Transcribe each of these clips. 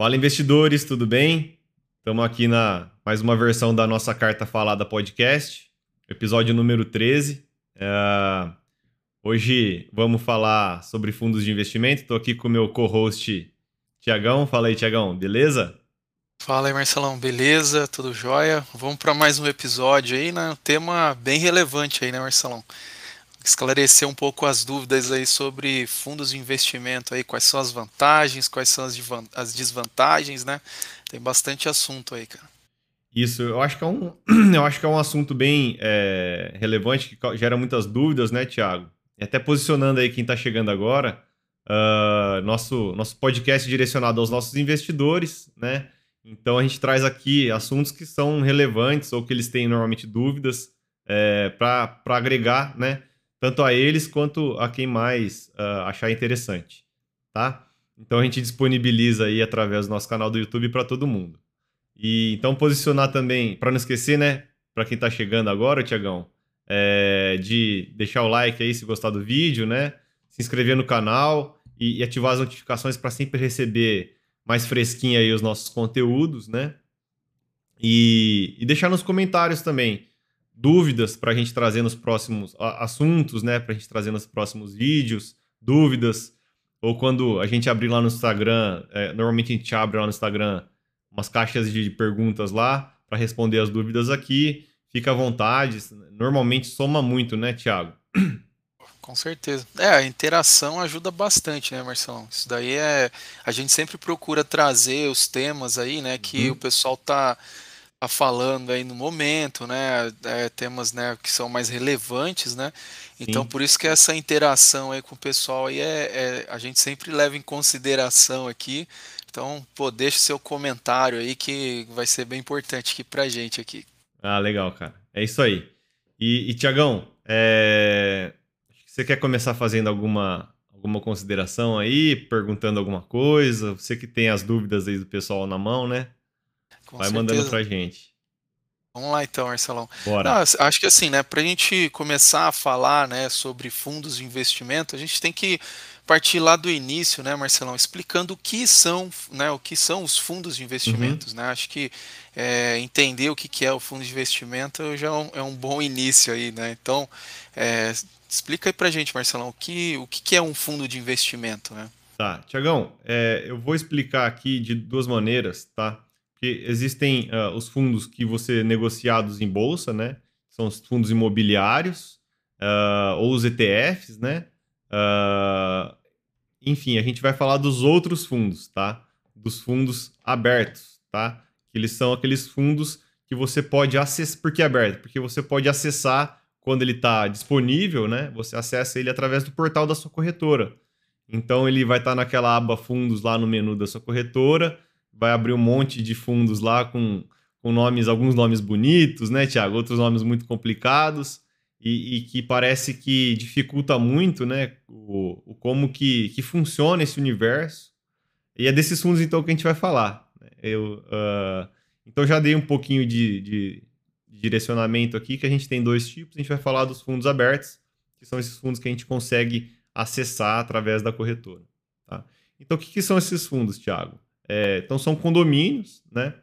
Fala investidores, tudo bem? Estamos aqui na mais uma versão da nossa Carta Falada podcast, episódio número 13. É, hoje vamos falar sobre fundos de investimento. Estou aqui com o meu co-host Tiagão. Fala aí, Tiagão, beleza? Fala aí, Marcelão, beleza? Tudo jóia? Vamos para mais um episódio aí, né? Um tema bem relevante aí, né, Marcelão? Esclarecer um pouco as dúvidas aí sobre fundos de investimento aí, quais são as vantagens, quais são as, as desvantagens, né? Tem bastante assunto aí, cara. Isso, eu acho que é um, eu acho que é um assunto bem é, relevante, que gera muitas dúvidas, né, Tiago? E até posicionando aí quem está chegando agora, uh, nosso, nosso podcast direcionado aos nossos investidores, né? Então a gente traz aqui assuntos que são relevantes ou que eles têm normalmente dúvidas é, para agregar, né? Tanto a eles quanto a quem mais uh, achar interessante, tá? Então a gente disponibiliza aí através do nosso canal do YouTube para todo mundo. E então posicionar também, para não esquecer, né, para quem está chegando agora, Tiagão, é, de deixar o like aí se gostar do vídeo, né? Se inscrever no canal e, e ativar as notificações para sempre receber mais fresquinho aí os nossos conteúdos, né? E, e deixar nos comentários também dúvidas para a gente trazer nos próximos assuntos, né? Para a gente trazer nos próximos vídeos, dúvidas. Ou quando a gente abrir lá no Instagram, é, normalmente a gente abre lá no Instagram umas caixas de perguntas lá para responder as dúvidas aqui. Fica à vontade. Normalmente soma muito, né, Thiago? Com certeza. É, a interação ajuda bastante, né, Marcelão? Isso daí é. A gente sempre procura trazer os temas aí, né, que uhum. o pessoal tá tá falando aí no momento, né? É, temas né, que são mais relevantes, né? Então, Sim. por isso que essa interação aí com o pessoal aí é, é, a gente sempre leva em consideração aqui. Então, pô, deixa seu comentário aí que vai ser bem importante aqui pra gente aqui. Ah, legal, cara. É isso aí. E, e Tiagão, é... você quer começar fazendo alguma, alguma consideração aí, perguntando alguma coisa? Você que tem as dúvidas aí do pessoal na mão, né? Com Vai certeza. mandando pra gente. Vamos lá então, Marcelão. Bora. Não, acho que assim, né, para a gente começar a falar, né, sobre fundos de investimento, a gente tem que partir lá do início, né, Marcelão, explicando o que são, né, o que são os fundos de investimentos, uhum. né? Acho que é, entender o que é o fundo de investimento já é um, é um bom início aí, né? Então, é, explica aí para gente, Marcelão, o que, o que é um fundo de investimento, né? Tá, Tiagão, é, eu vou explicar aqui de duas maneiras, tá? Porque existem uh, os fundos que você negociados em bolsa, né? São os fundos imobiliários, uh, ou os ETFs, né? Uh, enfim, a gente vai falar dos outros fundos, tá? Dos fundos abertos, tá? Que eles são aqueles fundos que você pode acessar. Por que aberto? Porque você pode acessar quando ele está disponível, né? Você acessa ele através do portal da sua corretora. Então ele vai estar tá naquela aba fundos lá no menu da sua corretora vai abrir um monte de fundos lá com, com nomes, alguns nomes bonitos, né, Tiago? Outros nomes muito complicados e, e, que parece que dificulta muito, né, o, o, como que, que funciona esse universo. E é desses fundos, então, que a gente vai falar. Né? Eu, uh, então, já dei um pouquinho de, de, de direcionamento aqui, que a gente tem dois tipos. A gente vai falar dos fundos abertos, que são esses fundos que a gente consegue acessar através da corretora. Tá? Então, o que, que são esses fundos, Tiago? É, então são condomínios, né?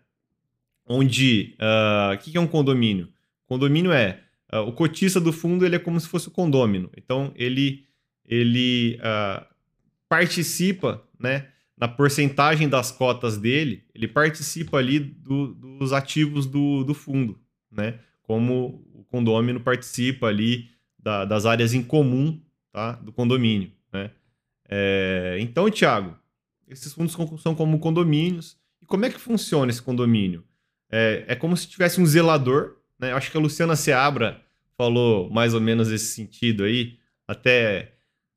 Onde uh, o que é um condomínio? Condomínio é uh, o cotista do fundo ele é como se fosse o condômino. Então ele ele uh, participa, né? Na porcentagem das cotas dele, ele participa ali do, dos ativos do, do fundo, né? Como o condômino participa ali da, das áreas em comum, tá? Do condomínio, né? É, então, Thiago, esses fundos são como condomínios. E como é que funciona esse condomínio? É, é como se tivesse um zelador, né? Acho que a Luciana Seabra falou mais ou menos esse sentido aí, até,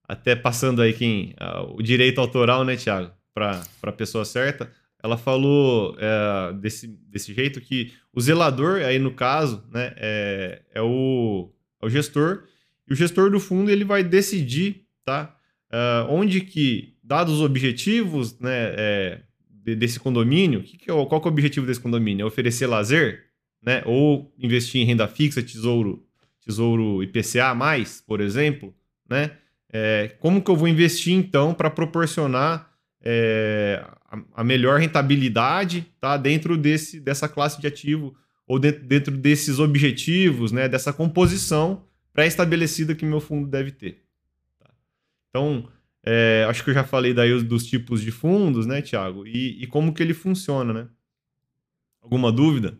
até passando aí quem, o direito autoral, né, Tiago, para a pessoa certa. Ela falou é, desse, desse jeito que o zelador, aí no caso, né, é, é, o, é o gestor, e o gestor do fundo ele vai decidir tá, uh, onde que dados os objetivos né, é, desse condomínio, que que é, qual que é o objetivo desse condomínio? É oferecer lazer? Né? Ou investir em renda fixa, tesouro, tesouro IPCA, mais, por exemplo? Né? É, como que eu vou investir, então, para proporcionar é, a, a, melhor rentabilidade tá, dentro desse, dessa classe de ativo ou dentro, desses objetivos, né, dessa composição pré-estabelecida que meu fundo deve ter. Tá? Então, é, acho que eu já falei daí dos tipos de fundos, né, Tiago? E, e, como que ele funciona, né? Alguma dúvida?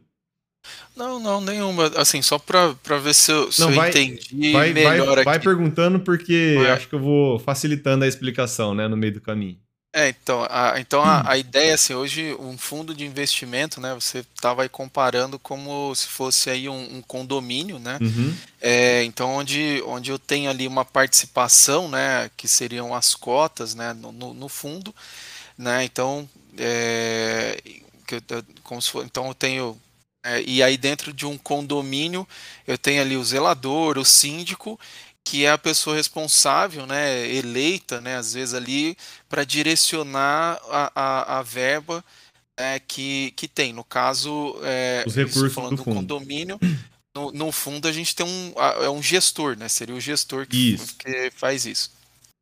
Não, não, nenhuma. Assim, só para ver se eu, se não, eu vai, entendi vai, melhor vai, aqui. Vai perguntando porque acho que eu vou facilitando a explicação, né, no meio do caminho. É, então, a, então a, a, ideia, assim, hoje um fundo de investimento, né, você estava aí comparando como se fosse aí um, um condomínio, né, uhum. é, então onde, onde eu tenho ali uma participação, né, que seriam as cotas, né, no, no, no fundo, né, então, é, que, como se for, então eu tenho, é, e aí dentro de um condomínio eu tenho ali o zelador, o síndico que é a pessoa responsável, né, eleita, né, às vezes ali, para direcionar a, a, a verba é, que, que tem. No caso, é, os recursos falando do, do condomínio, no, no, fundo a gente tem um, é um gestor, né? Seria o gestor que, que faz isso.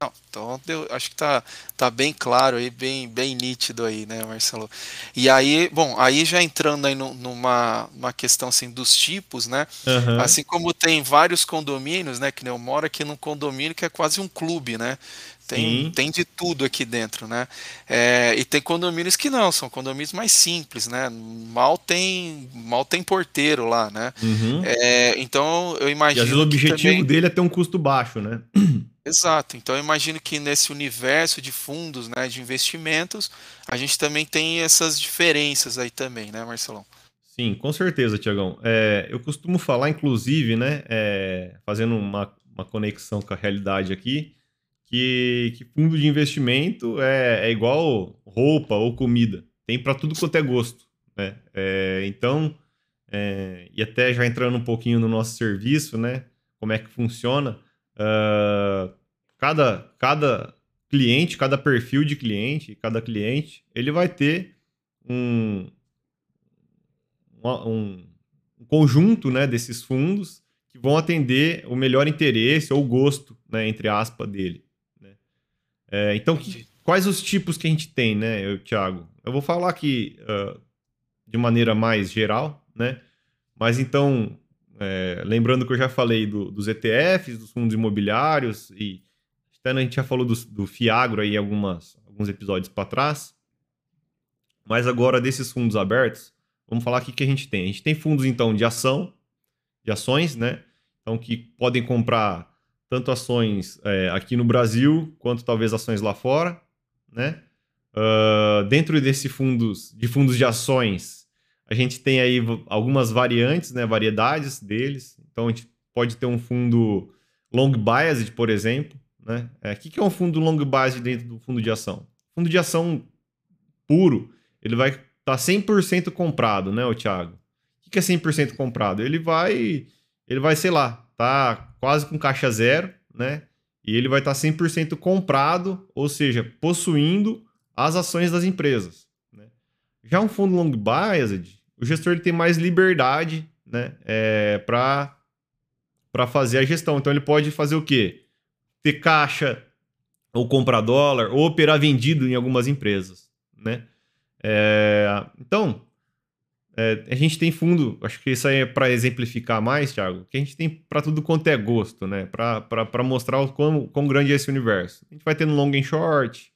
Não, então deu, acho que tá, tá bem claro aí, bem, bem nítido aí, né, Marcelo? E aí, bom, aí já entrando aí no, numa uma questão assim dos tipos, né? Uhum. Assim como tem vários condomínios, né? Que eu moro aqui num condomínio que é quase um clube, né? Tem, tem de tudo aqui dentro, né? É, e tem condomínios que não, são condomínios mais simples, né? Mal tem, mal tem porteiro lá, né? Uhum. É, então eu imagino. E às vezes o objetivo também... dele é ter um custo baixo, né? Exato. Então eu imagino que nesse universo de fundos, né, de investimentos, a gente também tem essas diferenças aí também, né, Marcelão? Sim, com certeza, Tiagão. É, eu costumo falar, inclusive, né, é, fazendo uma, uma conexão com a realidade aqui, que, que fundo de investimento é, é igual roupa ou comida. Tem para tudo quanto é gosto. Né? É, então, é, e até já entrando um pouquinho no nosso serviço, né, como é que funciona. Uh, cada, cada cliente, cada perfil de cliente, cada cliente, ele vai ter um, um, um conjunto né, desses fundos que vão atender o melhor interesse ou gosto, né, entre aspas, dele. Né? É, então, que, quais os tipos que a gente tem, né, eu, Thiago? Eu vou falar aqui uh, de maneira mais geral, né? Mas então, é, lembrando que eu já falei do, dos ETFs, dos fundos imobiliários, e a gente já falou do, do Fiagro aí algumas, alguns episódios para trás. Mas agora, desses fundos abertos, vamos falar o que, que a gente tem. A gente tem fundos, então, de ação, de ações, né? Então, que podem comprar tanto ações é, aqui no Brasil, quanto talvez ações lá fora, né? Uh, dentro desse fundos, de fundos de ações, a gente tem aí algumas variantes, né, variedades deles. Então a gente pode ter um fundo long biased, por exemplo. Né? É, o que é um fundo long biased dentro do fundo de ação? Fundo de ação puro, ele vai estar tá 100% comprado, né, o Thiago? O que é 100% comprado? Ele vai, ele vai, sei lá, tá quase com caixa zero, né? E ele vai estar tá 100% comprado, ou seja, possuindo as ações das empresas. Né? Já um fundo long biased, o gestor ele tem mais liberdade né, é, para fazer a gestão. Então ele pode fazer o quê? Ter caixa, ou comprar dólar, ou operar vendido em algumas empresas. Né? É, então, é, a gente tem fundo, acho que isso aí é para exemplificar mais, Thiago, que a gente tem para tudo quanto é gosto, né? Para mostrar o quão, quão grande é esse universo. A gente vai ter no long and short,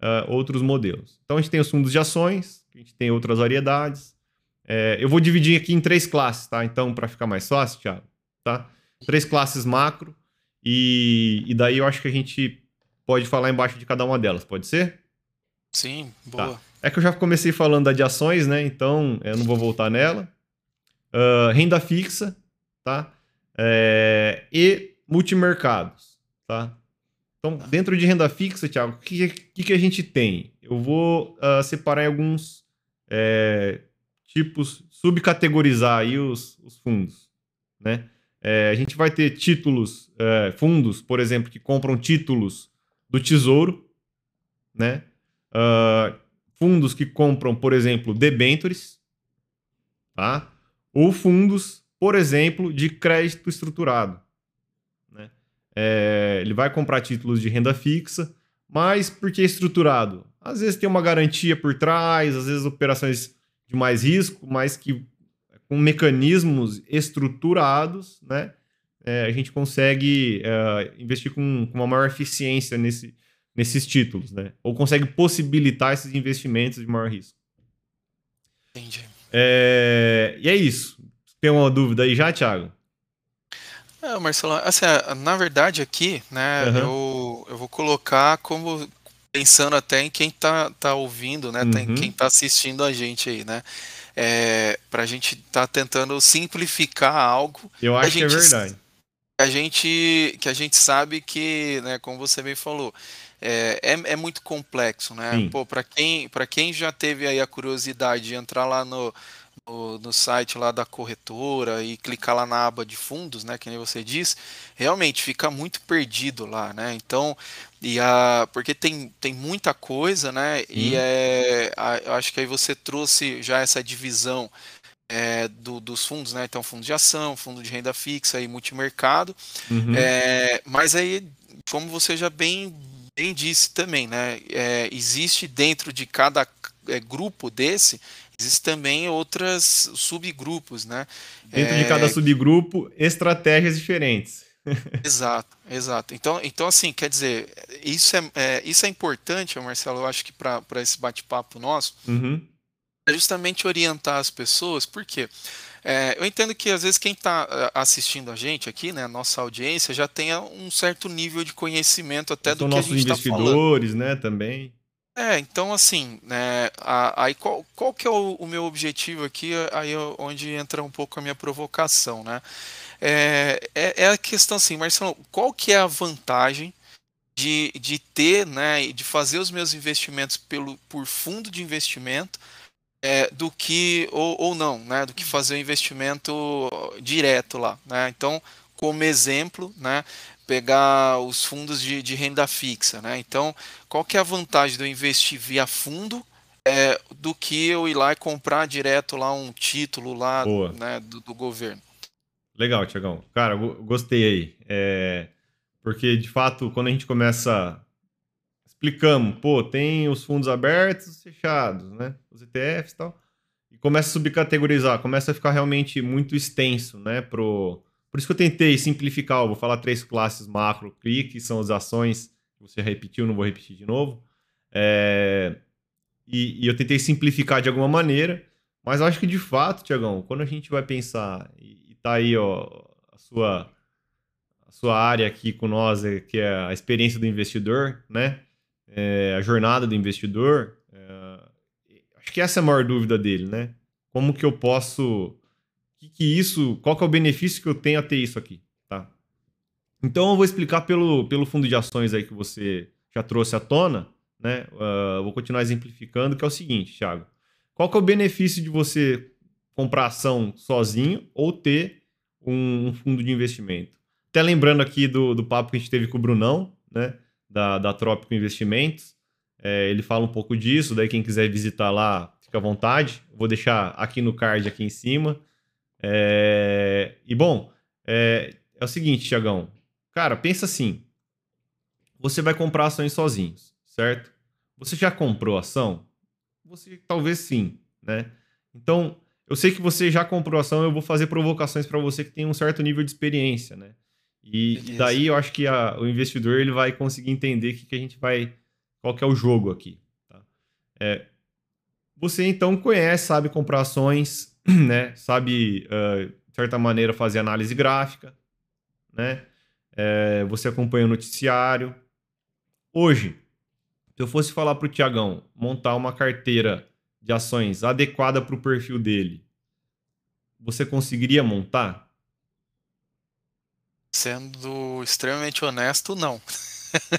uh, outros modelos. Então a gente tem os fundos de ações, a gente tem outras variedades, é, eu vou dividir aqui em três classes, tá? Então, para ficar mais fácil, Thiago, tá? Três classes macro, e, e daí eu acho que a gente pode falar embaixo de cada uma delas, pode ser? Sim, boa. Tá. É que eu já comecei falando da de ações, né? Então, eu não vou voltar nela. Uh, renda fixa, tá? É, e multimercados, tá? Então, tá. dentro de renda fixa, Thiago, o que, que, que, a gente tem? Eu vou uh, separar em alguns é, tipos, subcategorizar aí os, os fundos, né? É, a gente vai ter títulos, é, fundos, por exemplo, que compram títulos do Tesouro, né? Uh, fundos que compram, por exemplo, debentures, tá? Ou fundos, por exemplo, de crédito estruturado. Né? É, ele vai comprar títulos de renda fixa, mas por que estruturado? Às vezes tem uma garantia por trás, às vezes operações de mais risco, mas que com mecanismos estruturados, né? É, a gente consegue é, investir com, com, uma maior eficiência nesse, nesses títulos, né? Ou consegue possibilitar esses investimentos de maior risco. Entendi. É, e é isso. Tem uma dúvida aí já, Thiago? É, Marcelo, assim, na verdade aqui, né, uhum. eu, eu vou colocar como pensando até em quem tá, tá ouvindo, né, uhum. quem tá assistindo a gente aí, né, é, para a gente tá tentando simplificar algo. Eu acho que é verdade. A gente, que a gente sabe que, né, como você bem falou, é, é, é muito complexo, né? Sim. Pô, para quem, quem já teve aí a curiosidade de entrar lá no, no, no, site lá da corretora e clicar lá na aba de fundos, né, que nem você diz, realmente fica muito perdido lá, né? Então, e a, porque tem, tem muita coisa, né? E é, a, acho que aí você trouxe já essa divisão é, do, dos fundos, né? Então, fundo de ação, fundo de renda fixa e multimercado. Uhum. É, mas aí, como você já bem, bem disse também, né? É, existe dentro de cada é, grupo desse Existem também outras subgrupos, né? Dentro é... de cada subgrupo, estratégias diferentes. exato, exato. Então, então assim, quer dizer, isso é, é isso é importante, Marcelo, eu acho que para esse bate-papo nosso, uhum. é justamente orientar as pessoas, porque é, eu entendo que às vezes quem está é, assistindo a gente aqui, né, a nossa audiência, já tenha um certo nível de conhecimento até do que a gente está falando. nossos investidores, né, também. É, então assim, né, aí qual, qual que é o, o, meu objetivo aqui, aí é onde entra um pouco a minha provocação, né? É, é, é, a questão assim, Marcelo, qual que é a vantagem de, de ter, né, de fazer os meus investimentos pelo, por fundo de investimento é, do que, ou, ou não, né, do que fazer o investimento direto lá, né? Então, como exemplo, né, pegar os fundos de, de renda fixa, né? Então, qual que é a vantagem de eu investir via fundo é, do que eu ir lá e comprar direto lá um título lá né, do, do, governo? Legal, Tiagão. Cara, gostei aí. É, porque, de fato, quando a gente começa... Explicamos, pô, tem os fundos abertos fechados, né? Os ETFs e tal. E começa a subcategorizar, começa a ficar realmente muito extenso, né? Pro por isso que eu tentei simplificar, eu vou falar três classes macro, CRI, que são as ações, que você repetiu, não vou repetir de novo. É, e, e, eu tentei simplificar de alguma maneira, mas acho que de fato, Tiagão, quando a gente vai pensar, e, e tá aí ó, a, sua, a sua área aqui com nós, é, que é a experiência do investidor, né? É, a jornada do investidor, é, acho que essa é a maior dúvida dele, né? Como que eu posso que, que isso, qual que é o benefício que eu tenho a ter isso aqui, tá? Então eu vou explicar pelo, pelo fundo de ações aí que você já trouxe à tona, né? Uh, vou continuar exemplificando, que é o seguinte, Thiago. Qual que é o benefício de você comprar ação sozinho ou ter um, um fundo de investimento? Até lembrando aqui do, do papo que a gente teve com o Brunão, né? Da, da Trópico Investimentos. É, ele fala um pouco disso, daí quem quiser visitar lá, fica à vontade. vou deixar aqui no card aqui em cima. É... E bom, é... é o seguinte, Tiagão. Cara, pensa assim. Você vai comprar ações sozinhos, certo? Você já comprou ação? Você talvez sim, né? Então, eu sei que você já comprou ação, eu vou fazer provocações para você que tem um certo nível de experiência, né? E Beleza. daí eu acho que a, o investidor ele vai conseguir entender que, que a gente vai, qual que é o jogo aqui. Tá? É, você então conhece, sabe comprar ações, né? Sabe, uh, de certa maneira, fazer análise gráfica, né? É, você acompanha o noticiário. Hoje, se eu fosse falar para o Tiagão montar uma carteira de ações adequada para o perfil dele, você conseguiria montar? Sendo extremamente honesto, não.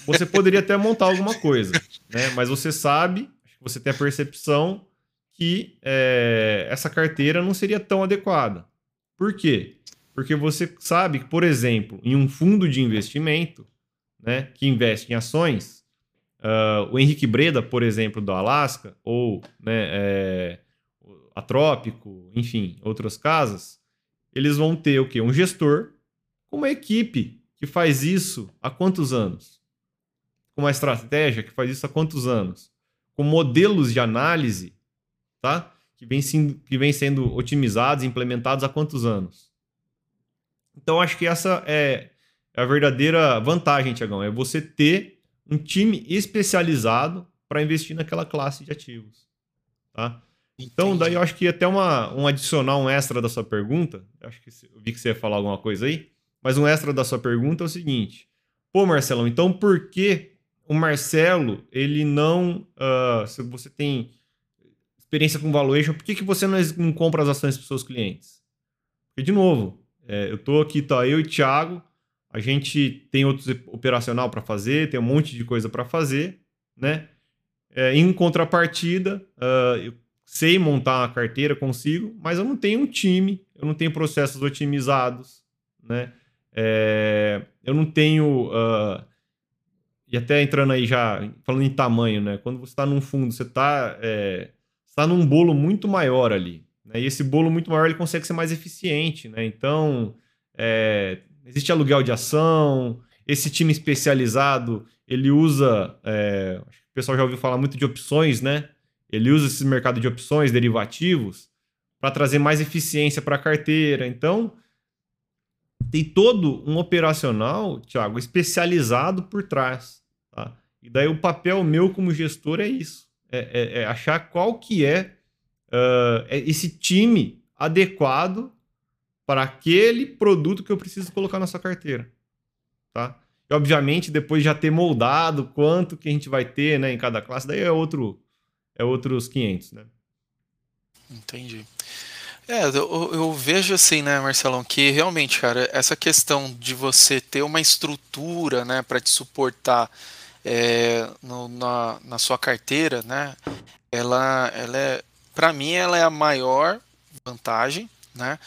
Você poderia até montar alguma coisa, né? Mas você sabe, você tem a percepção que é, essa carteira não seria tão adequada. Por quê? Porque você sabe que, por exemplo, em um fundo de investimento né, que investe em ações, uh, o Henrique Breda, por exemplo, do Alasca, ou né, é, a Trópico, enfim, outras casas, eles vão ter o quê? Um gestor com uma equipe que faz isso há quantos anos? Com uma estratégia que faz isso há quantos anos? com modelos de análise, tá? Que vem, sendo, que vem sendo otimizados, implementados há quantos anos? Então, acho que essa é, é a verdadeira vantagem, Tiagão, é você ter um time especializado para investir naquela classe de ativos, tá? Então, daí eu acho que até uma, um adicional, um extra da sua pergunta, acho que eu vi que você ia falar alguma coisa aí, mas um extra da sua pergunta é o seguinte, pô, Marcelão, então por que o Marcelo, ele não, uh, se você tem experiência com valuation, por que, que você não, não compra as ações dos seus clientes? Porque, de novo, é, eu tô aqui, tá eu e o Thiago, a gente tem outros operacional para fazer, tem um monte de coisa para fazer, né? É, em contrapartida, uh, eu sei montar uma carteira, consigo, mas eu não tenho um time, eu não tenho processos otimizados, né? É, eu não tenho. Uh, e até entrando aí já, falando em tamanho, né? Quando você está num fundo, você está é, tá num bolo muito maior ali. Né? E esse bolo muito maior ele consegue ser mais eficiente, né? Então, é, existe aluguel de ação, esse time especializado, ele usa. É, o pessoal já ouviu falar muito de opções, né? Ele usa esse mercado de opções, derivativos, para trazer mais eficiência para a carteira. Então, tem todo um operacional, Thiago, especializado por trás. Tá? E daí o papel meu como gestor é isso. É, é, é achar qual que é, uh, esse time adequado para aquele produto que eu preciso colocar na sua carteira. Tá? E, obviamente, depois de já ter moldado quanto que a gente vai ter né, em cada classe, daí é outro, é outros 500, né? Entendi. É, eu, eu, vejo assim, né, Marcelão, que realmente, cara, essa questão de você ter uma estrutura, né, para te suportar é, no, na, na sua carteira, né, ela, ela é, para mim, ela é a maior vantagem, né,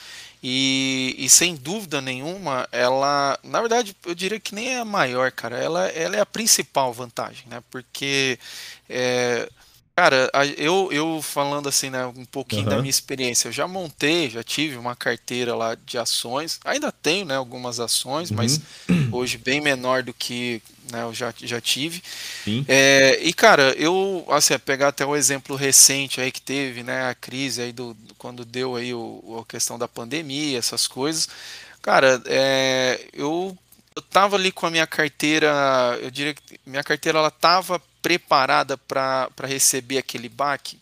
e, e, sem dúvida nenhuma, ela, na verdade, eu diria que nem é a maior, cara, ela, ela é a principal vantagem, né, porque é, Cara, eu, eu falando assim, né, um pouquinho uhum. da minha experiência, eu já montei, já tive uma carteira lá de ações, ainda tenho, né, algumas ações, uhum. mas hoje bem menor do que né, eu já, já tive. É, e, cara, eu, assim, pegar até o exemplo recente aí que teve, né, a crise aí do, quando deu aí o, a questão da pandemia, essas coisas, cara, é, eu eu tava ali com a minha carteira, eu diria que minha carteira ela tava preparada para receber aquele baque?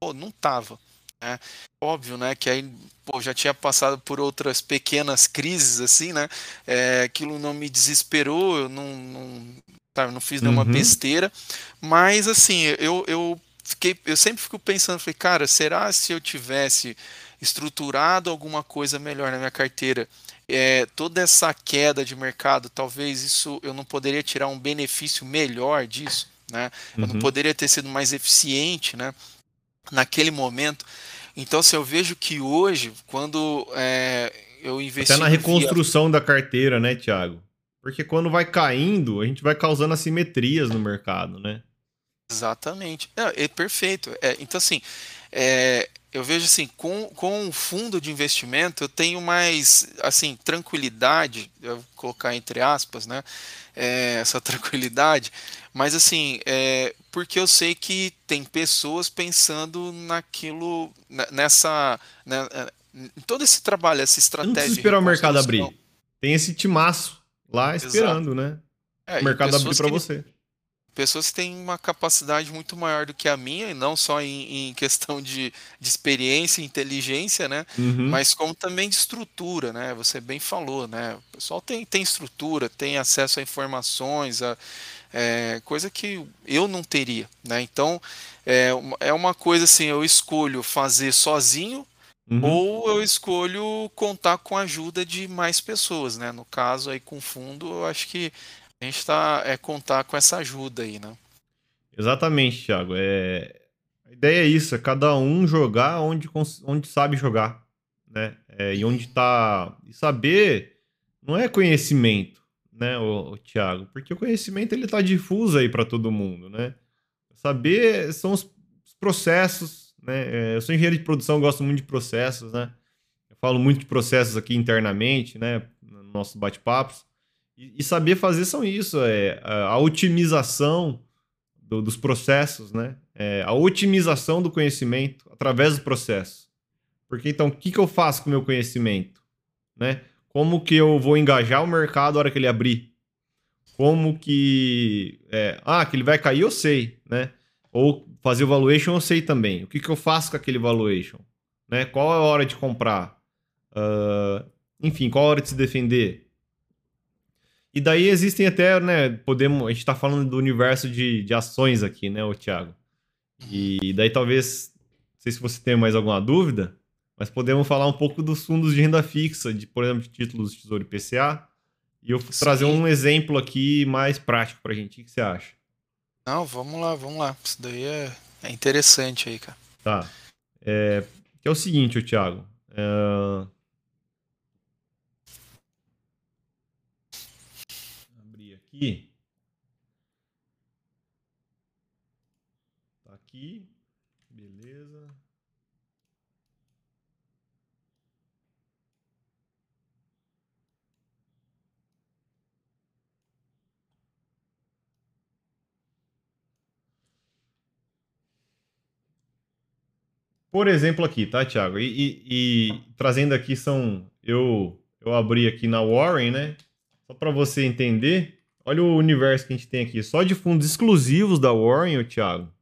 Pô, não tava. Né? Óbvio, né, que aí pô, já tinha passado por outras pequenas crises assim, né? É, aquilo não me desesperou, eu não, não, tá, não fiz nenhuma uhum. besteira, mas assim, eu, eu fiquei, eu sempre fico pensando, falei, cara, será se eu tivesse estruturado alguma coisa melhor na minha carteira, é, toda essa queda de mercado, talvez isso eu não poderia tirar um benefício melhor disso? Né? Eu não uhum. poderia ter sido mais eficiente, né? Naquele momento. Então, se eu vejo que hoje, quando é, eu investi. Até na reconstrução via... da carteira, né, Thiago? Porque quando vai caindo, a gente vai causando assimetrias no mercado, né? Exatamente. É, é perfeito. É, então, assim, é, eu vejo assim, com, com o fundo de investimento, eu tenho mais, assim, tranquilidade, eu vou colocar entre aspas, né? É, essa tranquilidade, mas assim, é, porque eu sei que tem pessoas pensando naquilo, nessa. Né, é, em todo esse trabalho, essa estratégia. Não esperar o mercado abrir. Tem esse timaço lá esperando, Exato. né? É, o mercado abrir para você. Pessoas que têm uma capacidade muito maior do que a minha, e não só em, em questão de, de experiência e inteligência, né? Uhum. Mas como também de estrutura, né? Você bem falou, né? O pessoal tem, tem estrutura, tem acesso a informações, a, é, coisa que eu não teria, né? Então é, é uma coisa assim, eu escolho fazer sozinho uhum. ou eu escolho contar com a ajuda de mais pessoas, né? No caso aí com fundo, eu acho que a gente está é contar com essa ajuda aí, né? Exatamente, Thiago. É... A ideia é isso, é cada um jogar onde, onde sabe jogar, né? É, e onde está E saber não é conhecimento né, o, o Thiago? Porque o conhecimento ele está difuso aí para todo mundo, né? Saber são os, os processos, né? É, eu sou engenheiro de produção, gosto muito de processos, né? Eu falo muito de processos aqui internamente, né? Nossos bate-papos. E, saber fazer são isso, é a, otimização do, dos processos, né? É, a otimização do conhecimento através do processo. Porque então, o que, que eu faço com o meu conhecimento? Né? Como que eu vou engajar o mercado na hora que ele abrir? Como que. É, ah, que ele vai cair, eu sei, né? Ou fazer o valuation, eu sei também. O que, que eu faço com aquele valuation? Né? Qual é a hora de comprar? Uh, enfim, qual a hora de se defender? E daí existem até, né? Podemos. A gente está falando do universo de, de ações aqui, né, o Thiago? E daí talvez. Não sei se você tem mais alguma dúvida, mas podemos falar um pouco dos fundos de renda fixa, de, por exemplo, de títulos de Tesouro IPCA. E eu Sim. trazer um exemplo aqui mais prático para a gente. O que você acha? Não, vamos lá, vamos lá. Isso daí é, é interessante aí, cara. Tá. É, que é o seguinte, o Thiago. É... Abrir aqui. Tá aqui. Beleza. Por exemplo, aqui, tá, Thiago? E, e, e, trazendo aqui são. Eu, eu abri aqui na Warren, né? Só para você entender. Olha o universo que a gente tem aqui. Só de fundos exclusivos da Warren, Thiago.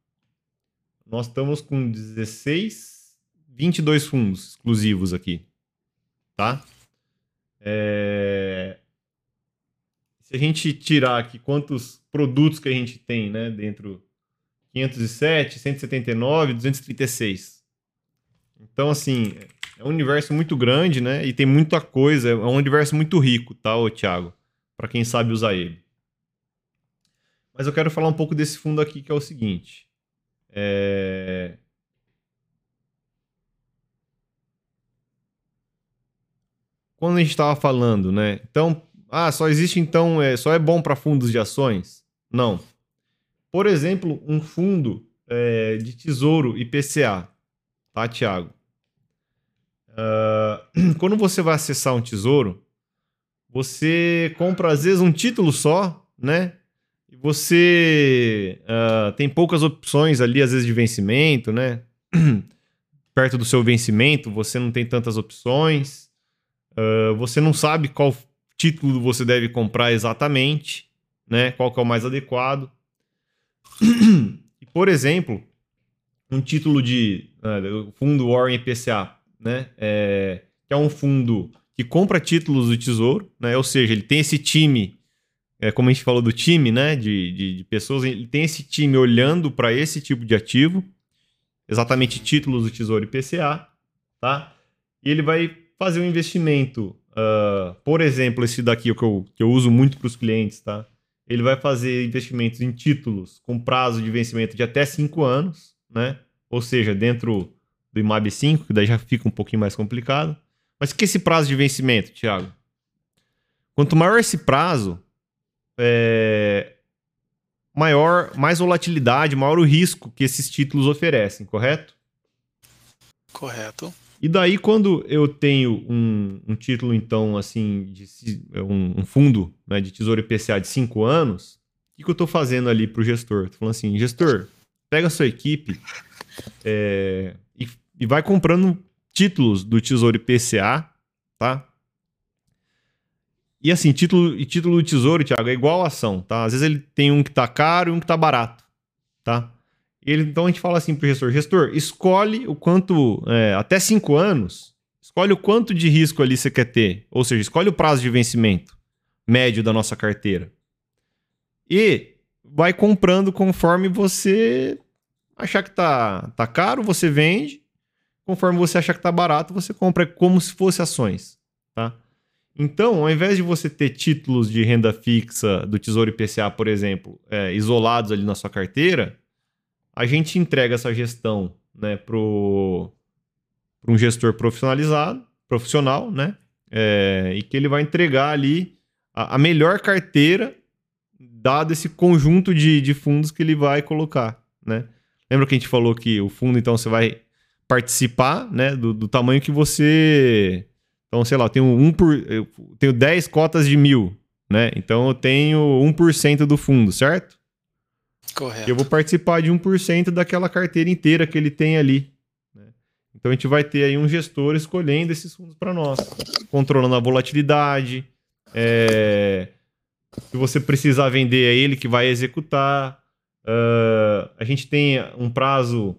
Nós estamos com 16, 22 fundos exclusivos aqui. Tá? É... Se a gente tirar aqui quantos produtos que a gente tem, né? Dentro 507, 179, 236. Então, assim, é um universo muito grande, né? E tem muita coisa. É um universo muito rico, tá, ô Thiago? Para quem sabe usar ele. Mas eu quero falar um pouco desse fundo aqui, que é o seguinte. É... Quando a gente estava falando, né? Então, ah, só existe então, é, só é bom para fundos de ações? Não. Por exemplo, um fundo é, de tesouro IPCA, tá, Thiago? Uh, quando você vai acessar um tesouro, você compra às vezes um título só, né? E você uh, tem poucas opções ali, às vezes de vencimento, né? Perto do seu vencimento, você não tem tantas opções. Uh, você não sabe qual título você deve comprar exatamente, né? Qual que é o mais adequado. Por exemplo, um título de uh, fundo Warren IPCA né? É, que é um fundo que compra títulos do Tesouro, né? Ou seja, ele tem esse time, é, como a gente falou do time, né? De, de, de pessoas, ele tem esse time olhando para esse tipo de ativo, exatamente títulos do Tesouro IPCA, tá? E ele vai fazer um investimento, uh, por exemplo, esse daqui que eu, que eu uso muito para os clientes, tá? Ele vai fazer investimentos em títulos com prazo de vencimento de até 5 anos, né? Ou seja, dentro do IMAB 5, que daí já fica um pouquinho mais complicado. Mas que é esse prazo de vencimento, Thiago? Quanto maior esse prazo, é... maior, mais volatilidade, maior o risco que esses títulos oferecem, correto? Correto. E daí, quando eu tenho um, um título, então, assim, de, um, um, fundo né, de tesouro IPCA de 5 anos, o que, que eu estou fazendo ali para o gestor? Estou falando assim, gestor, pega a sua equipe, é, e vai comprando títulos do Tesouro IPCA, tá? E assim, título e título do Tesouro, Thiago, é igual a ação, tá? Às vezes ele tem um que tá caro e um que tá barato, tá? Ele, então a gente fala assim pro gestor, gestor, escolhe o quanto, é, até cinco anos, escolhe o quanto de risco ali você quer ter. Ou seja, escolhe o prazo de vencimento médio da nossa carteira. E vai comprando conforme você achar que tá, tá caro, você vende. Conforme você achar que está barato, você compra como se fosse ações, tá? Então, ao invés de você ter títulos de renda fixa do Tesouro IPCA, por exemplo, é, isolados ali na sua carteira, a gente entrega essa gestão né, para um gestor profissionalizado, profissional, né? É, e que ele vai entregar ali a, a, melhor carteira, dado esse conjunto de, de fundos que ele vai colocar, né? Lembra que a gente falou que o fundo, então, você vai participar, né, do, do tamanho que você. Então, sei lá, eu tenho, um por, eu tenho 10 cotas de mil, né? Então eu tenho 1% do fundo, certo? Correto. Eu vou participar de 1% daquela carteira inteira que ele tem ali. Né? Então a gente vai ter aí um gestor escolhendo esses fundos para nós, controlando a volatilidade. É... Se você precisar vender, é ele que vai executar. Uh, a gente tem um prazo.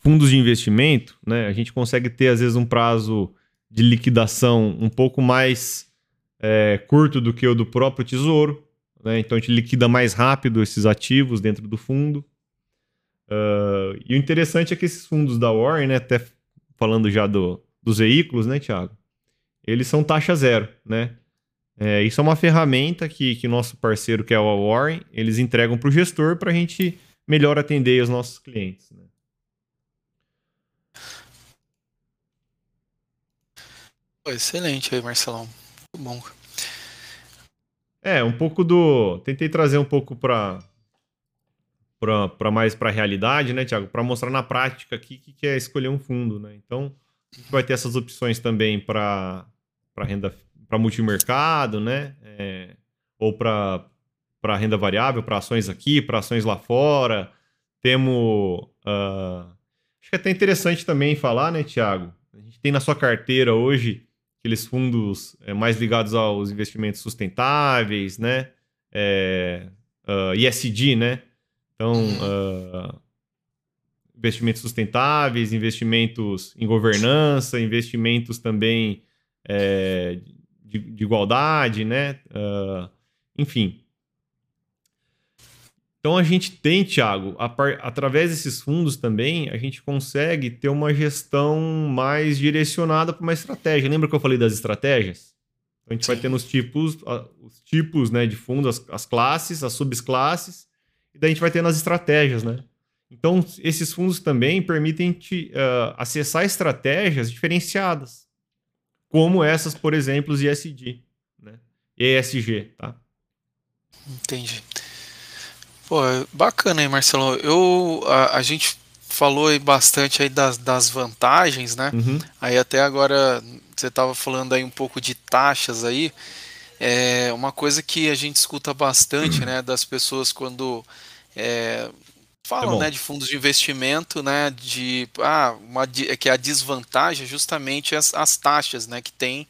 Fundos de investimento, né? A gente consegue ter, às vezes, um prazo de liquidação um pouco mais é, curto do que o do próprio tesouro. Né? Então a gente liquida mais rápido esses ativos dentro do fundo. Uh, e o interessante é que esses fundos da Warren, né, até falando já do, dos veículos, né, Thiago? Eles são taxa zero, né? É, isso é uma ferramenta que, que nosso parceiro, que é o Warren, eles entregam para o gestor para a gente melhor atender os nossos clientes. Né? Excelente aí, Marcelão. Muito bom. É, um pouco do. Tentei trazer um pouco para para mais para a realidade, né, Tiago? Para mostrar na prática aqui que, que é escolher um fundo, né? Então, vai ter essas opções também para renda para multimercado, né? É, ou para renda variável, para ações aqui, para ações lá fora. Temos. Uh, acho que é até interessante também falar, né, Tiago? A gente tem na sua carteira hoje aqueles fundos é, mais ligados aos investimentos sustentáveis, né? É, uh, ah, ISD, né? Então, uh, investimentos sustentáveis, investimentos em governança, investimentos também é, de, de, igualdade, né? Uh, enfim. Então a gente tem, Thiago, através desses fundos também, a gente consegue ter uma gestão mais direcionada para uma estratégia. Lembra que eu falei das estratégias? Então, a gente Sim. vai ter nos tipos, os tipos né, de fundos, as, as classes, as subclasses, e daí a gente vai ter nas estratégias, né? Então, esses fundos também permitem te, uh, acessar estratégias diferenciadas, como essas, por exemplo, os ISD, né? ESG, tá? Entendi. Pô, bacana aí, Marcelo. Eu, a, a gente falou aí bastante aí das, das vantagens, né? Uhum. Aí até agora você estava falando aí um pouco de taxas aí. É uma coisa que a gente escuta bastante, uhum. né, das pessoas quando é, falam, é né, de fundos de investimento, né, de ah, uma é que a desvantagem é justamente as, as taxas, né, que tem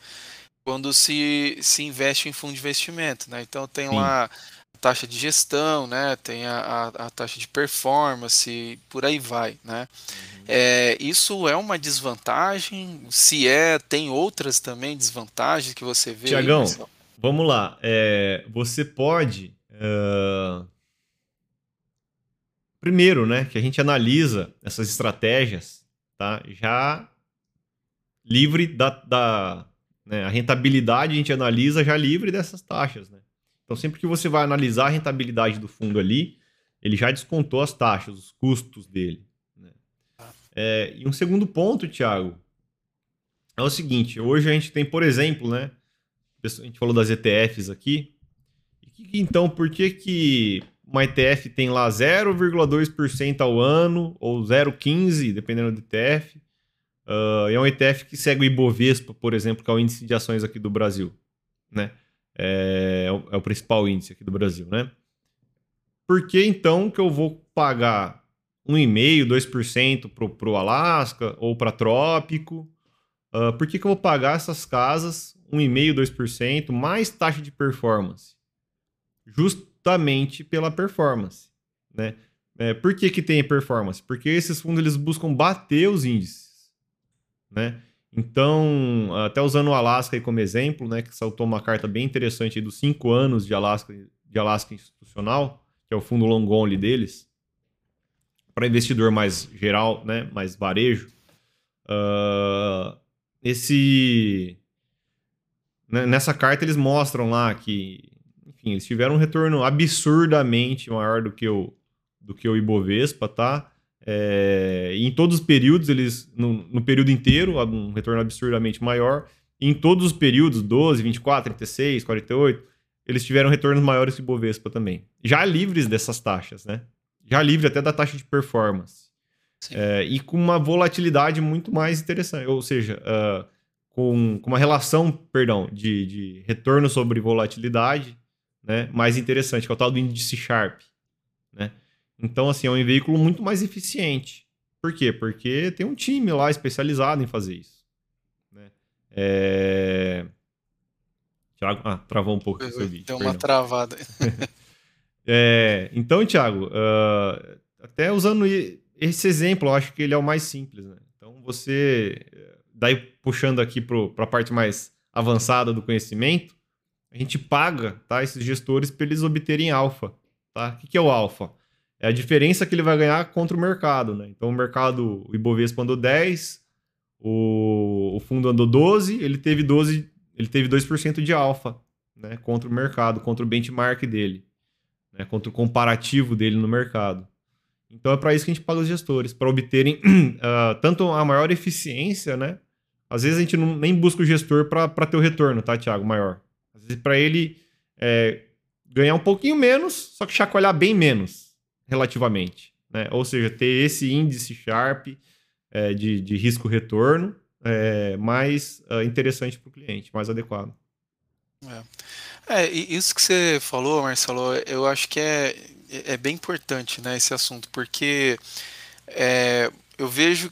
quando se, se investe em fundo de investimento, né? Então tem Sim. lá taxa de gestão, né? Tem a, a, a, taxa de performance, por aí vai, né? Uhum. É, isso é uma desvantagem? Se é, tem outras também desvantagens que você vê? Tiagão, vamos lá. É, você pode... Uh... Primeiro, né, que a gente analisa essas estratégias, tá? Já livre da, da né, a rentabilidade a gente analisa já livre dessas taxas, né? Então, sempre que você vai analisar a rentabilidade do fundo ali, ele já descontou as taxas, os custos dele. Né? É, e um segundo ponto, Thiago, é o seguinte: hoje a gente tem, por exemplo, né? A gente falou das ETFs aqui. Então, por que, que uma ETF tem lá 0,2% ao ano ou 0,15%, dependendo do ETF? Uh, é um ETF que segue o Ibovespa, por exemplo, que é o índice de ações aqui do Brasil. Né? É, é, o, é o principal índice aqui do Brasil, né? Por que então que eu vou pagar 1,5%, 2% para o Alasca ou para Trópico? Uh, por que, que eu vou pagar essas casas 1,5%, 2% mais taxa de performance? Justamente pela performance, né? É, por que, que tem performance? Porque esses fundos eles buscam bater os índices, né? Então, até usando o Alasca como exemplo, né, que saltou uma carta bem interessante dos cinco anos de Alasca, de Alasca institucional, que é o fundo long only deles, para investidor mais geral, né, mais varejo. Uh, esse né, nessa carta eles mostram lá que, enfim, eles tiveram um retorno absurdamente maior do que o do que o Ibovespa, tá? É, em todos os períodos, eles, no, no, período inteiro, um retorno absurdamente maior. Em todos os períodos, 12, 24, 36, 48, eles tiveram retornos maiores que o Bovespa também. Já livres dessas taxas, né? Já livre até da taxa de performance. É, e com uma volatilidade muito mais interessante. Ou seja, uh, com, com, uma relação, perdão, de, de retorno sobre volatilidade né, mais interessante, que é o tal do índice Sharp. né? Então, assim, é um veículo muito mais eficiente. Por quê? Porque tem um time lá especializado em fazer isso. Né? É... Thiago, ah, travou um pouco o seu vídeo. Deu uma travada. é, então, Thiago, uh, até usando esse exemplo, eu acho que ele é o mais simples. Né? Então, você, daí puxando aqui para a parte mais avançada do conhecimento, a gente paga tá, esses gestores para eles obterem alfa. Tá? O que, é o alfa? É a diferença que ele vai ganhar contra o mercado. Né? Então, o mercado, o Ibovespa andou 10, o, o fundo andou 12, ele teve 12, ele teve 2% de alfa né, contra o mercado, contra o benchmark dele, né, contra o comparativo dele no mercado. Então é para isso que a gente paga os gestores, para obterem uh, tanto a maior eficiência, né? Às vezes a gente não, nem busca o gestor para ter o retorno, tá, Thiago? Maior. Às vezes para ele é, ganhar um pouquinho menos, só que chacoalhar bem menos, relativamente. Né? Ou seja, ter esse índice Sharp é, de, de risco-retorno é, mais uh, interessante para o cliente, mais adequado. É. é, isso que você falou, Marcelo, eu acho que é, é bem importante né, esse assunto, porque é, eu vejo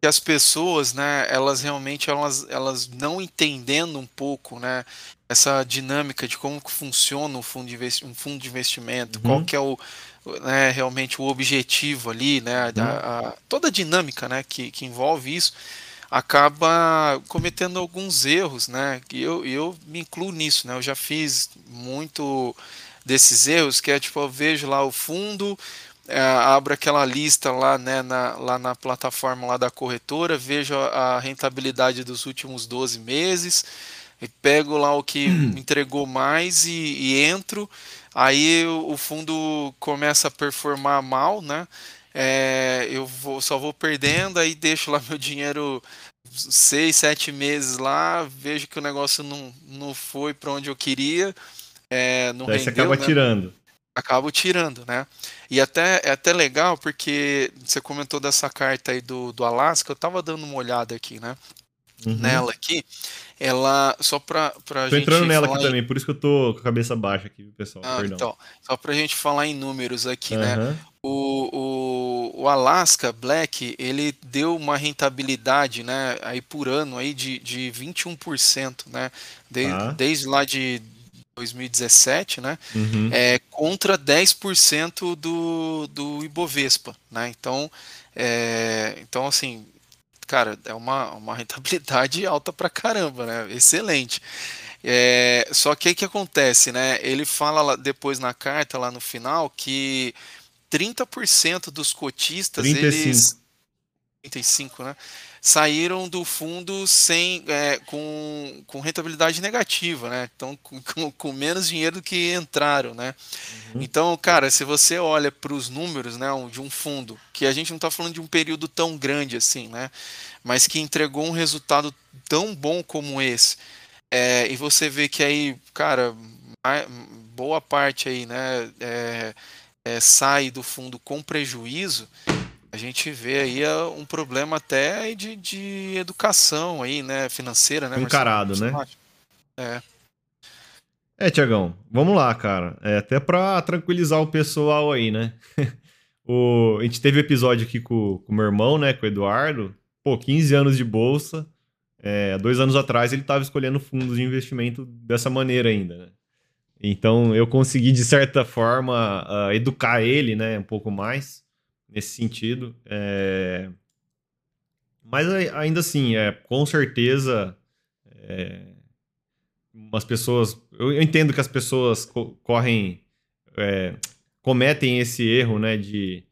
que as pessoas, né, elas realmente elas, elas não entendendo um pouco, né, essa dinâmica de como funciona um fundo de, um fundo de investimento, uhum. qual que é o né, realmente o objetivo ali, né, uhum. a, a, toda a dinâmica, né, que, que envolve isso, acaba cometendo alguns erros, né, e eu, eu me incluo nisso, né, eu já fiz muito desses erros, que é tipo, eu vejo lá o fundo, é, abro aquela lista lá, né, na, lá na plataforma lá da corretora, vejo a, a rentabilidade dos últimos 12 meses, e pego lá o que hum. entregou mais e, e entro, aí o, o, fundo começa a performar mal, né? É, eu vou, só vou perdendo, aí deixo lá meu dinheiro seis, sete meses lá, vejo que o negócio não, não foi para onde eu queria, é, não Daí rendeu, você acaba né? tirando acabo tirando, né? E até é até legal porque você comentou dessa carta aí do, do Alasca, eu tava dando uma olhada aqui, né? Uhum. Nela aqui, ela só para para tô gente entrando nela aqui em... também, por isso que eu tô com a cabeça baixa aqui, pessoal. Ah, Perdão. Então, só para a gente falar em números aqui, uhum. né? O, o, o Alaska Black ele deu uma rentabilidade, né? Aí por ano aí de, de 21%, né? De, ah. Desde lá de 2017, né? Uhum. É, contra 10% do, do Ibovespa, né? Então, é, então assim, cara, é uma, uma rentabilidade alta pra caramba, né? Excelente. É, só que o que acontece, né? Ele fala depois na carta, lá no final, que 30% dos cotistas, 35. eles... 35, né? Saíram do fundo sem é, com, com rentabilidade negativa, né? Então, com, com, menos dinheiro do que entraram, né? Uhum. Então, cara, se você olha para os números né, de um fundo, que a gente não está falando de um período tão grande assim, né? Mas que entregou um resultado tão bom como esse, é, e você vê que aí, cara, boa parte aí, né? É, é, sai do fundo com prejuízo, a gente vê aí é, um problema até de, de educação aí, né, financeira, né? Encarado, né? É. É, Tiagão, vamos lá, cara. É até para tranquilizar o pessoal aí, né? o, a gente teve episódio aqui com o meu irmão, né, com o Eduardo. Pô, 15 anos de bolsa. É, dois anos atrás ele estava escolhendo fundos de investimento dessa maneira ainda, né? Então eu consegui, de certa forma, uh, educar ele, né, um pouco mais nesse sentido. É... Mas ainda assim, é, com certeza, é, as pessoas. Eu entendo que as pessoas co correm. É, cometem esse erro né, de,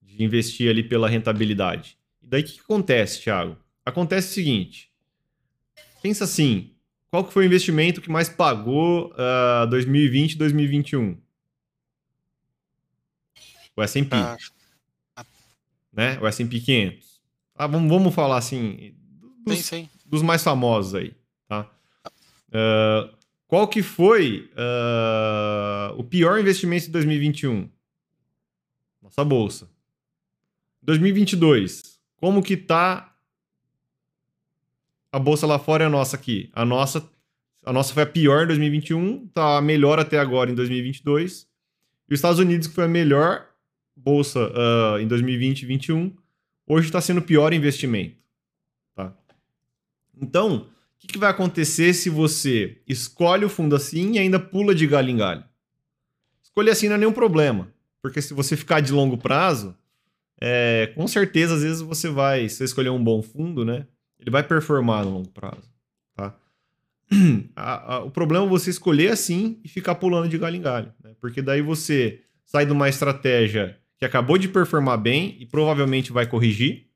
de, investir ali pela rentabilidade. E daí o que, acontece, Thiago? Acontece o seguinte: pensa assim, qual que foi o investimento que mais pagou uh, 2020 e 2021? O S&P. Ah, né? O S&P 500. Ah, vamos, vamos falar assim, dos, sim, sim. dos mais famosos aí, tá? Uh, qual que foi uh, o pior investimento de 2021? Nossa bolsa. 2022, como que tá a bolsa lá fora e a nossa aqui? A nossa, a nossa foi a pior em 2021, tá melhor até agora em 2022. E os Estados Unidos, que foi a melhor bolsa uh, em 2020 e 2021, hoje está sendo o pior investimento. Tá? Então, o que, que vai acontecer se você escolhe o fundo assim e ainda pula de galho em galho? Escolher assim não é nenhum problema, porque se você ficar de longo prazo, é, com certeza, às vezes você vai, se você escolher um bom fundo, né? Ele vai performar no longo prazo, tá? A, a, o problema é você escolher assim e ficar pulando de galho em galho, né? Porque daí você sai de uma estratégia que acabou de performar bem e provavelmente vai corrigir,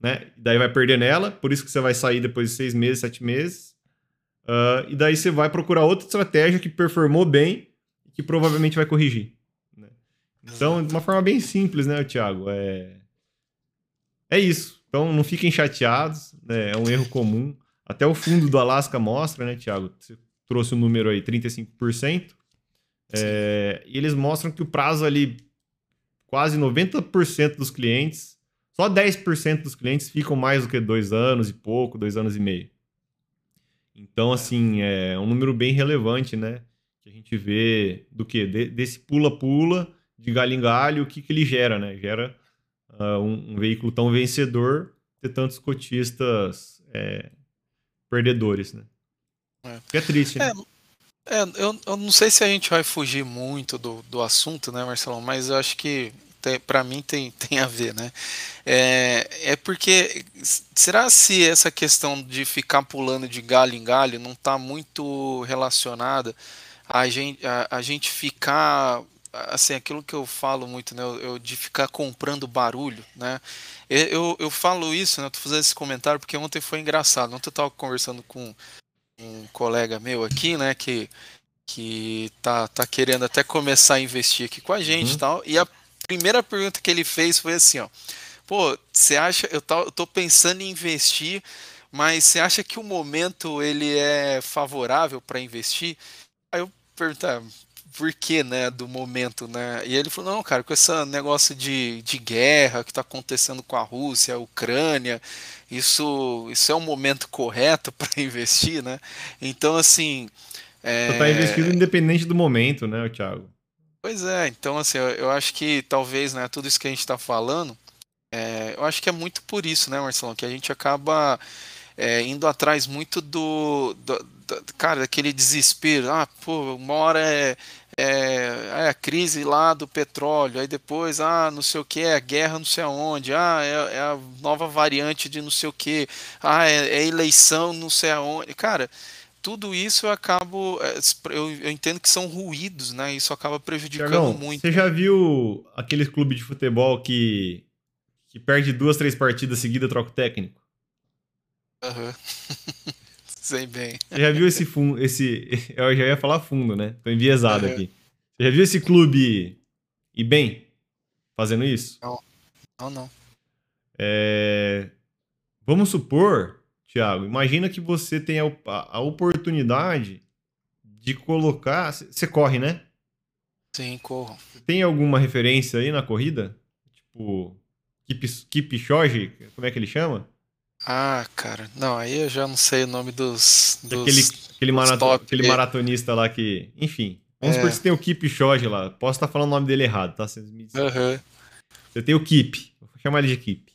né? Daí vai perder nela, por isso que você vai sair depois de seis meses, sete meses. Uh, e daí você vai procurar outra estratégia que performou bem e que provavelmente vai corrigir. Então, de uma forma bem simples, né, Thiago? É, é isso. Então, não fiquem chateados, né? é um erro comum. Até o fundo do Alasca mostra, né, Thiago? Você trouxe o um número aí, 35%. É, e eles mostram que o prazo ali, quase 90% dos clientes, só 10% dos clientes ficam mais do que dois anos e pouco, dois anos e meio. Então, assim, é um número bem relevante, né? Que a gente vê do que? De, desse pula-pula de galho em galho, o que, que ele gera, né? Gera uh, um, um, veículo tão vencedor ter tantos cotistas é, perdedores, né? É. Que é triste, né? É, eu, eu não sei se a gente vai fugir muito do, do assunto, né, Marcelão? Mas eu acho que para mim tem, tem a ver, né? É, é porque será se essa questão de ficar pulando de galho em galho não está muito relacionada a gente, a, a gente ficar assim, aquilo que eu falo muito, né, eu, de ficar comprando barulho, né, eu, eu falo isso, né, tô fazendo esse comentário porque ontem foi engraçado, ontem eu tava conversando com um colega meu aqui, né, que, que tá, tá querendo até começar a investir aqui com a gente uhum. tal, e a primeira pergunta que ele fez foi assim, ó, pô, você acha, eu, tá, eu tô pensando em investir, mas você acha que o momento ele é favorável para investir? Aí eu perguntar, porquê, né, do momento, né? E ele falou, não, cara, com esse negócio de, de guerra que está acontecendo com a Rússia, a Ucrânia, isso, isso é um momento correto para investir, né? Então, assim... É... Você está investindo independente do momento, né, Thiago? Pois é, então, assim, eu, eu acho que talvez, né, tudo isso que a gente está falando, é, eu acho que é muito por isso, né, Marcelão, que a gente acaba é, indo atrás muito do, do, do, cara, daquele desespero. Ah, pô, uma hora é, é, a crise lá do petróleo, aí depois, ah, não sei o que, é a guerra não sei aonde, ah, é, é, a nova variante de não sei o que, ah, é, é, eleição não sei aonde. Cara, tudo isso eu acabo. É, eu, eu, entendo que são ruídos, né? Isso acaba prejudicando Thiagão, muito. Você já viu aquele clube de futebol que, que perde duas, três partidas seguidas troca o técnico? Aham. Uhum. Sei bem. Você já viu esse fundo, esse. Eu já ia falar fundo, né? Tô enviesado uhum. aqui. Você já viu esse clube ir bem fazendo isso? Não, não, não. É... Vamos supor, Thiago, imagina que você tem a, a oportunidade de colocar. Você corre, né? Sim, corro. Tem alguma referência aí na corrida? Tipo, Kip, Kip Jorge, como é que ele chama? Ah, cara, não, aí eu já não sei o nome dos. dos aquele aquele, marato, aquele maratonista lá que. Enfim. Vamos é. supor que você tem o Kip Jorge lá. Posso estar falando o nome dele errado, tá? Vocês me uhum. Você tem o Kip. Vou chamar ele de Kip.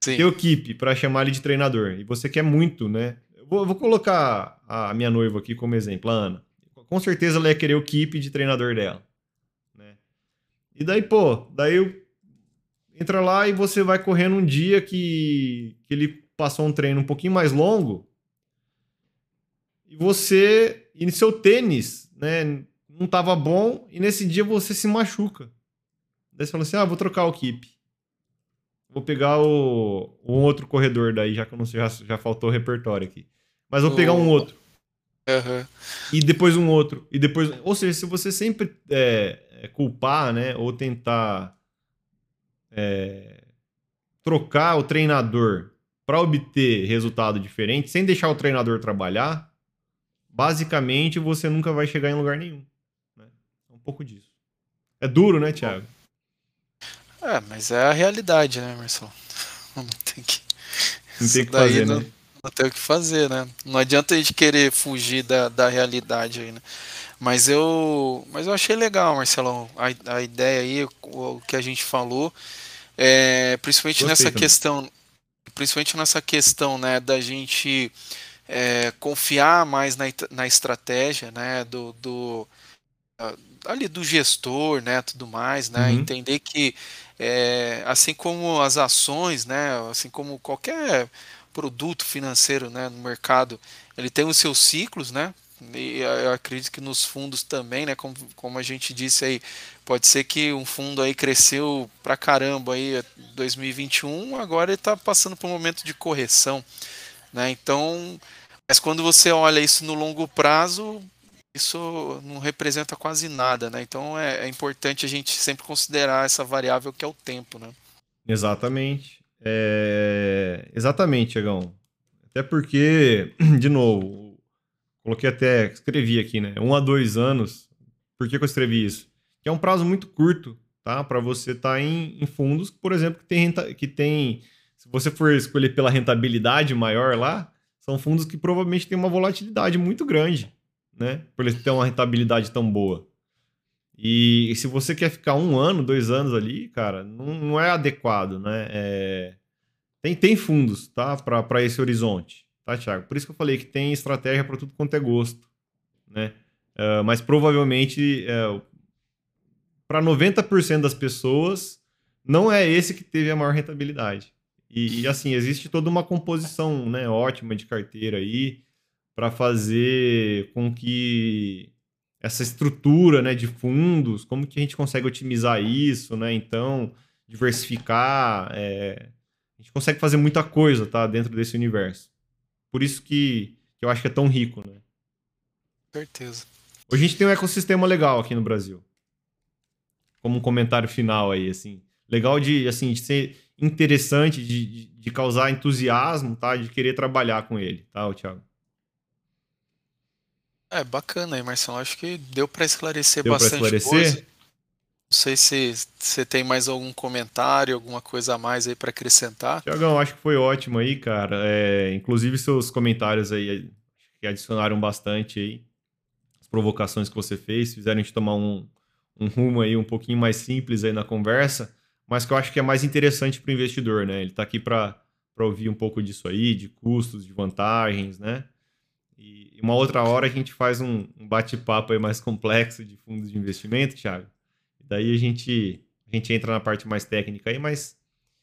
Sim. Tem o Kip para chamar ele de treinador. E você quer muito, né? Eu vou, eu vou colocar a minha noiva aqui como exemplo, a Ana. Com certeza ela ia querer o Kip de treinador dela. Né? E daí, pô, daí eu entra lá e você vai correndo um dia que, que ele passou um treino um pouquinho mais longo e você e seu tênis, né, não estava bom e nesse dia você se machuca. Daí você fala assim: "Ah, vou trocar o keep. Vou pegar o, um outro corredor daí, já que eu não sei, já, já faltou repertório aqui. Mas vou pegar um outro. Uhum. E depois um outro. E depois. Ou seja, se você sempre é, é culpar, né? Ou tentar é, trocar o treinador para obter resultado diferente, sem deixar o treinador trabalhar, basicamente você nunca vai chegar em lugar nenhum. Né? É um pouco disso. É duro, né, Thiago? É, mas é a realidade, né, Marcelo? Não tem que. Não tem que fazer, não, né? Não tem o que fazer, né? Não adianta a gente querer fugir da, da realidade aí, né? Mas eu, mas eu achei legal, Marcelão, a, a ideia aí, o, o que a gente falou, é, principalmente Gostei nessa também. questão, principalmente nessa questão, né, da gente é, confiar mais na, na estratégia, né, do, do ali do gestor, né, tudo mais, né, uhum. entender que é, assim como as ações, né, assim como qualquer produto financeiro, né, no mercado, ele tem os seus ciclos, né, e eu acredito que nos fundos também, né, como, como a gente disse aí, pode ser que um fundo aí cresceu pra caramba aí 2021, agora ele está passando por um momento de correção, né? Então, mas quando você olha isso no longo prazo, isso não representa quase nada, né? Então é, é importante a gente sempre considerar essa variável que é o tempo, né? Exatamente. É... Exatamente, Tiagão. Até porque, de novo, Coloquei até, escrevi aqui, né? Um a dois anos. Por que, que eu escrevi isso? Que é um prazo muito curto, tá? Para você estar tá em, em, fundos, por exemplo, que tem, renta, que tem. Se você for escolher pela rentabilidade maior lá, são fundos que provavelmente têm uma volatilidade muito grande, né? Por eles terem uma rentabilidade tão boa. E, e se você quer ficar um ano, dois anos ali, cara, não, não é adequado, né? É... Tem, tem fundos, tá? Para esse horizonte tá, Thiago? Por isso que eu falei que tem estratégia para tudo quanto é gosto, né? Uh, mas provavelmente, uh, para 90% das pessoas, não é esse que teve a maior rentabilidade. E, e assim, existe toda uma composição né, ótima de carteira aí para fazer com que essa estrutura né, de fundos, como que a gente consegue otimizar isso, né? Então, diversificar, é... a gente consegue fazer muita coisa, tá? Dentro desse universo. Por isso que, que eu acho que é tão rico, né? Certeza. Hoje a gente tem um ecossistema legal aqui no Brasil. Como um comentário final aí, assim. Legal de, assim, de ser interessante, de, de, de causar entusiasmo, tá? De querer trabalhar com ele, tá, Thiago? É, bacana aí, Marcelo. Acho que deu para esclarecer deu bastante esclarecer? coisa. Não sei se você tem mais algum comentário, alguma coisa a mais aí para acrescentar. Tiagão, acho que foi ótimo aí, cara. É, inclusive seus comentários aí que adicionaram bastante aí. As provocações que você fez, fizeram a gente tomar um, um rumo aí um pouquinho mais simples aí na conversa, mas que eu acho que é mais interessante para o investidor, né? Ele está aqui para ouvir um pouco disso aí, de custos, de vantagens, né? E uma outra hora a gente faz um, um bate-papo aí mais complexo de fundos de investimento, Thiago Daí a gente, a gente entra na parte mais técnica aí, mas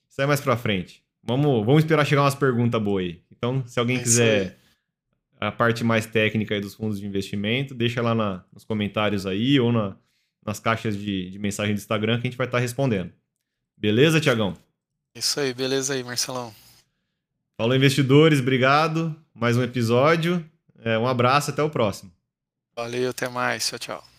isso é mais pra frente. Vamos, vamos esperar chegar umas perguntas boas aí. Então, se alguém é quiser a parte mais técnica aí dos fundos de investimento, deixa lá na, nos comentários aí ou na, nas caixas de, de mensagem do Instagram que a gente vai estar respondendo. Beleza, Tiagão? Isso aí, beleza aí, Marcelão. Falou, investidores, obrigado. Mais um episódio. É, um abraço, até o próximo. Valeu, até mais. Tchau, tchau.